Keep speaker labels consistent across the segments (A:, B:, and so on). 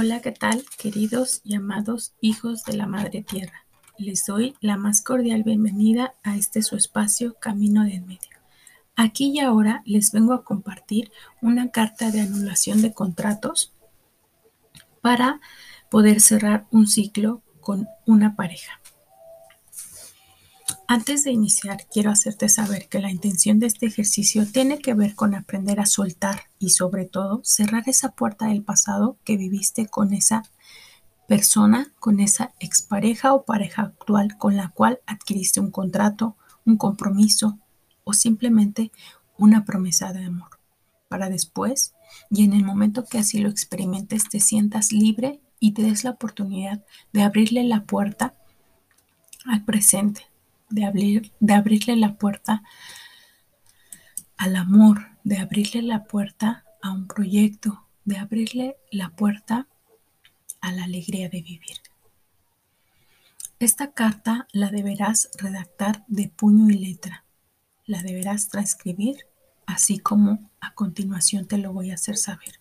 A: Hola, ¿qué tal, queridos y amados hijos de la Madre Tierra? Les doy la más cordial bienvenida a este su espacio Camino de en Medio. Aquí y ahora les vengo a compartir una carta de anulación de contratos para poder cerrar un ciclo con una pareja. Antes de iniciar, quiero hacerte saber que la intención de este ejercicio tiene que ver con aprender a soltar y sobre todo cerrar esa puerta del pasado que viviste con esa persona, con esa expareja o pareja actual con la cual adquiriste un contrato, un compromiso o simplemente una promesa de amor. Para después y en el momento que así lo experimentes te sientas libre y te des la oportunidad de abrirle la puerta al presente, de, abrir, de abrirle la puerta al amor, de abrirle la puerta a un proyecto, de abrirle la puerta a la alegría de vivir. Esta carta la deberás redactar de puño y letra, la deberás transcribir, así como a continuación te lo voy a hacer saber.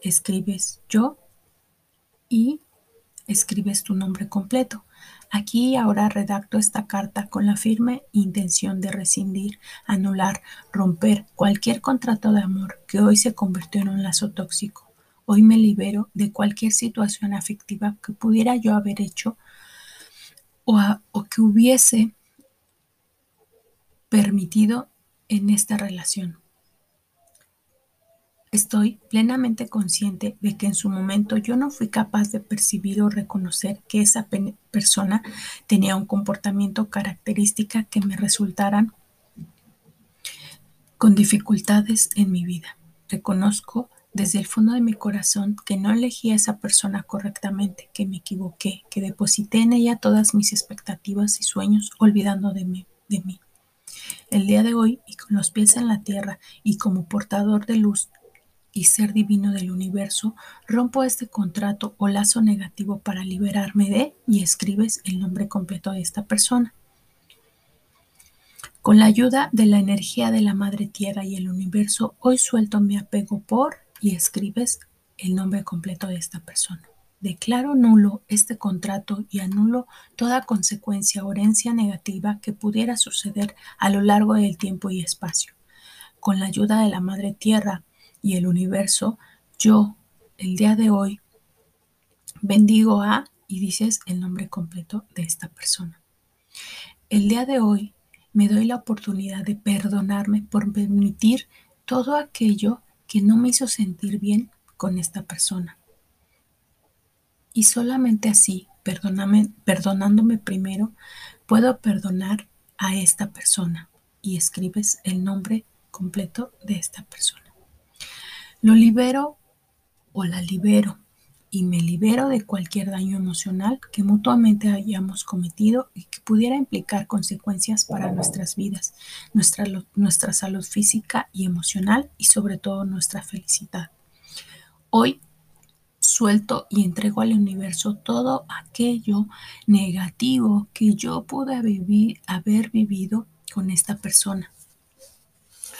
A: Escribes yo y escribes tu nombre completo. Aquí y ahora redacto esta carta con la firme intención de rescindir, anular, romper cualquier contrato de amor que hoy se convirtió en un lazo tóxico. Hoy me libero de cualquier situación afectiva que pudiera yo haber hecho o, o que hubiese permitido en esta relación. Estoy plenamente consciente de que en su momento yo no fui capaz de percibir o reconocer que esa persona tenía un comportamiento característica que me resultaran con dificultades en mi vida. Reconozco desde el fondo de mi corazón que no elegí a esa persona correctamente, que me equivoqué, que deposité en ella todas mis expectativas y sueños olvidando de mí. De mí. El día de hoy, y con los pies en la tierra y como portador de luz, y ser divino del universo, rompo este contrato o lazo negativo para liberarme de y escribes el nombre completo de esta persona. Con la ayuda de la energía de la Madre Tierra y el universo, hoy suelto mi apego por y escribes el nombre completo de esta persona. Declaro nulo este contrato y anulo toda consecuencia o herencia negativa que pudiera suceder a lo largo del tiempo y espacio. Con la ayuda de la Madre Tierra, y el universo, yo el día de hoy bendigo a y dices el nombre completo de esta persona. El día de hoy me doy la oportunidad de perdonarme por permitir todo aquello que no me hizo sentir bien con esta persona. Y solamente así, perdonándome primero, puedo perdonar a esta persona. Y escribes el nombre completo de esta persona. Lo libero o la libero y me libero de cualquier daño emocional que mutuamente hayamos cometido y que pudiera implicar consecuencias para nuestras vidas, nuestra, nuestra salud física y emocional y sobre todo nuestra felicidad. Hoy suelto y entrego al universo todo aquello negativo que yo pude vivir, haber vivido con esta persona.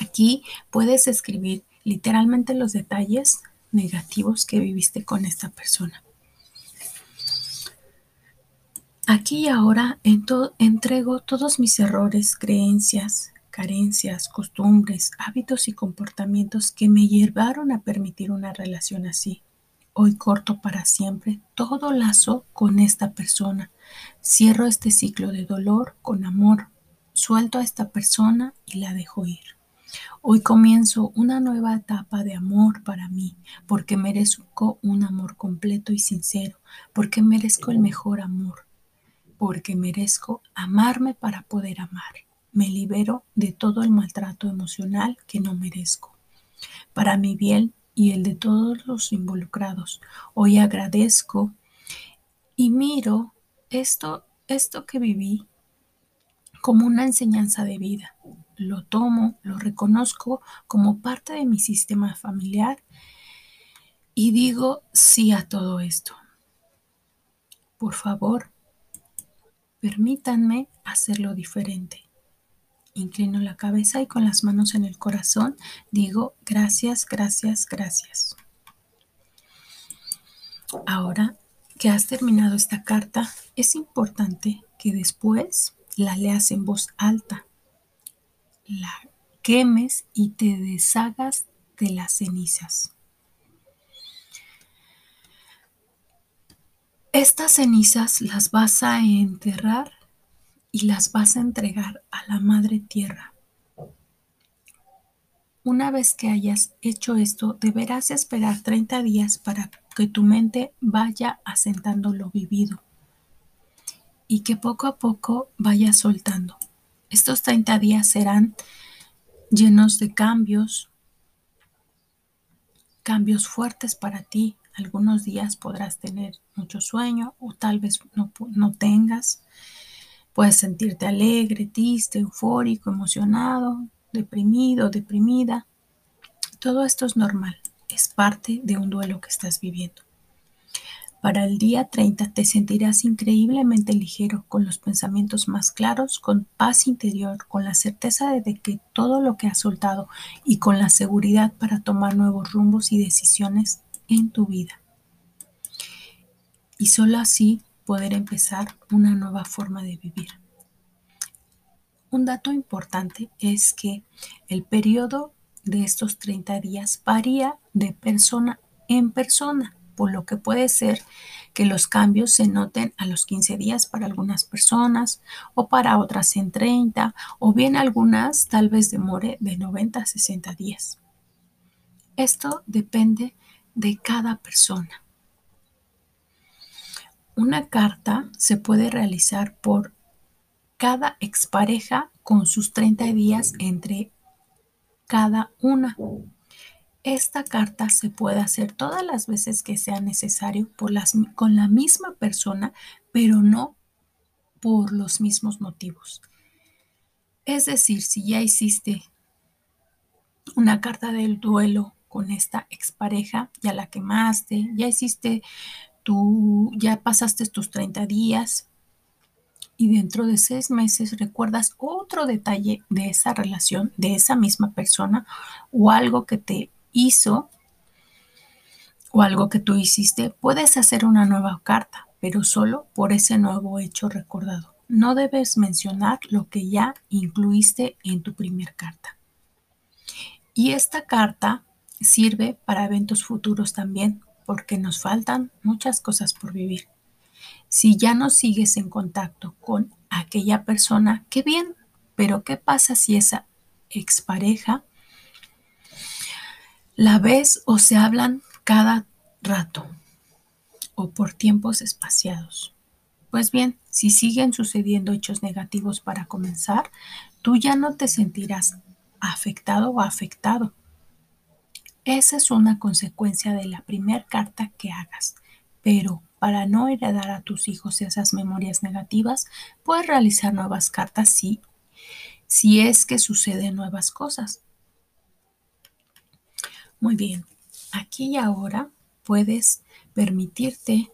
A: Aquí puedes escribir literalmente los detalles negativos que viviste con esta persona. Aquí y ahora entrego todos mis errores, creencias, carencias, costumbres, hábitos y comportamientos que me llevaron a permitir una relación así. Hoy corto para siempre todo lazo con esta persona. Cierro este ciclo de dolor con amor. Suelto a esta persona y la dejo ir. Hoy comienzo una nueva etapa de amor para mí, porque merezco un amor completo y sincero, porque merezco el mejor amor, porque merezco amarme para poder amar. Me libero de todo el maltrato emocional que no merezco. Para mi bien y el de todos los involucrados, hoy agradezco y miro esto, esto que viví como una enseñanza de vida lo tomo, lo reconozco como parte de mi sistema familiar y digo sí a todo esto. Por favor, permítanme hacerlo diferente. Inclino la cabeza y con las manos en el corazón digo gracias, gracias, gracias. Ahora que has terminado esta carta, es importante que después la leas en voz alta, la quemes y te deshagas de las cenizas. Estas cenizas las vas a enterrar y las vas a entregar a la Madre Tierra. Una vez que hayas hecho esto, deberás esperar 30 días para que tu mente vaya asentando lo vivido y que poco a poco vaya soltando. Estos 30 días serán llenos de cambios, cambios fuertes para ti. Algunos días podrás tener mucho sueño o tal vez no, no tengas. Puedes sentirte alegre, triste, eufórico, emocionado, deprimido, deprimida. Todo esto es normal, es parte de un duelo que estás viviendo. Para el día 30 te sentirás increíblemente ligero, con los pensamientos más claros, con paz interior, con la certeza de que todo lo que has soltado y con la seguridad para tomar nuevos rumbos y decisiones en tu vida. Y solo así poder empezar una nueva forma de vivir. Un dato importante es que el periodo de estos 30 días varía de persona en persona, por lo que puede ser que los cambios se noten a los 15 días para algunas personas o para otras en 30 o bien algunas tal vez demore de 90 a 60 días. Esto depende de cada persona. Una carta se puede realizar por cada expareja con sus 30 días entre cada una. Esta carta se puede hacer todas las veces que sea necesario por las, con la misma persona, pero no por los mismos motivos. Es decir, si ya hiciste una carta del duelo con esta expareja, ya la quemaste, ya hiciste ya pasaste tus 30 días y dentro de seis meses recuerdas otro detalle de esa relación, de esa misma persona o algo que te hizo o algo que tú hiciste, puedes hacer una nueva carta, pero solo por ese nuevo hecho recordado. No debes mencionar lo que ya incluiste en tu primer carta. Y esta carta sirve para eventos futuros también, porque nos faltan muchas cosas por vivir. Si ya no sigues en contacto con aquella persona, qué bien, pero ¿qué pasa si esa expareja la ves o se hablan cada rato o por tiempos espaciados? Pues bien, si siguen sucediendo hechos negativos para comenzar, tú ya no te sentirás afectado o afectado. Esa es una consecuencia de la primera carta que hagas, pero para no heredar a tus hijos esas memorias negativas, puedes realizar nuevas cartas si, si es que suceden nuevas cosas. Muy bien, aquí y ahora puedes permitirte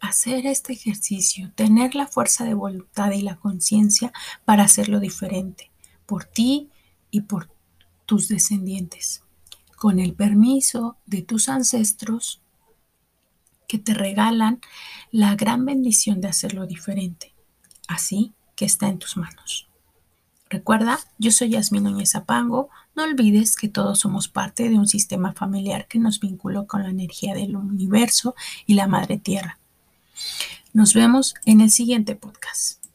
A: hacer este ejercicio, tener la fuerza de voluntad y la conciencia para hacerlo diferente, por ti y por tus descendientes con el permiso de tus ancestros que te regalan la gran bendición de hacerlo diferente. Así que está en tus manos. Recuerda, yo soy Yasmin Núñez Apango. No olvides que todos somos parte de un sistema familiar que nos vinculó con la energía del universo y la madre tierra. Nos vemos en el siguiente podcast.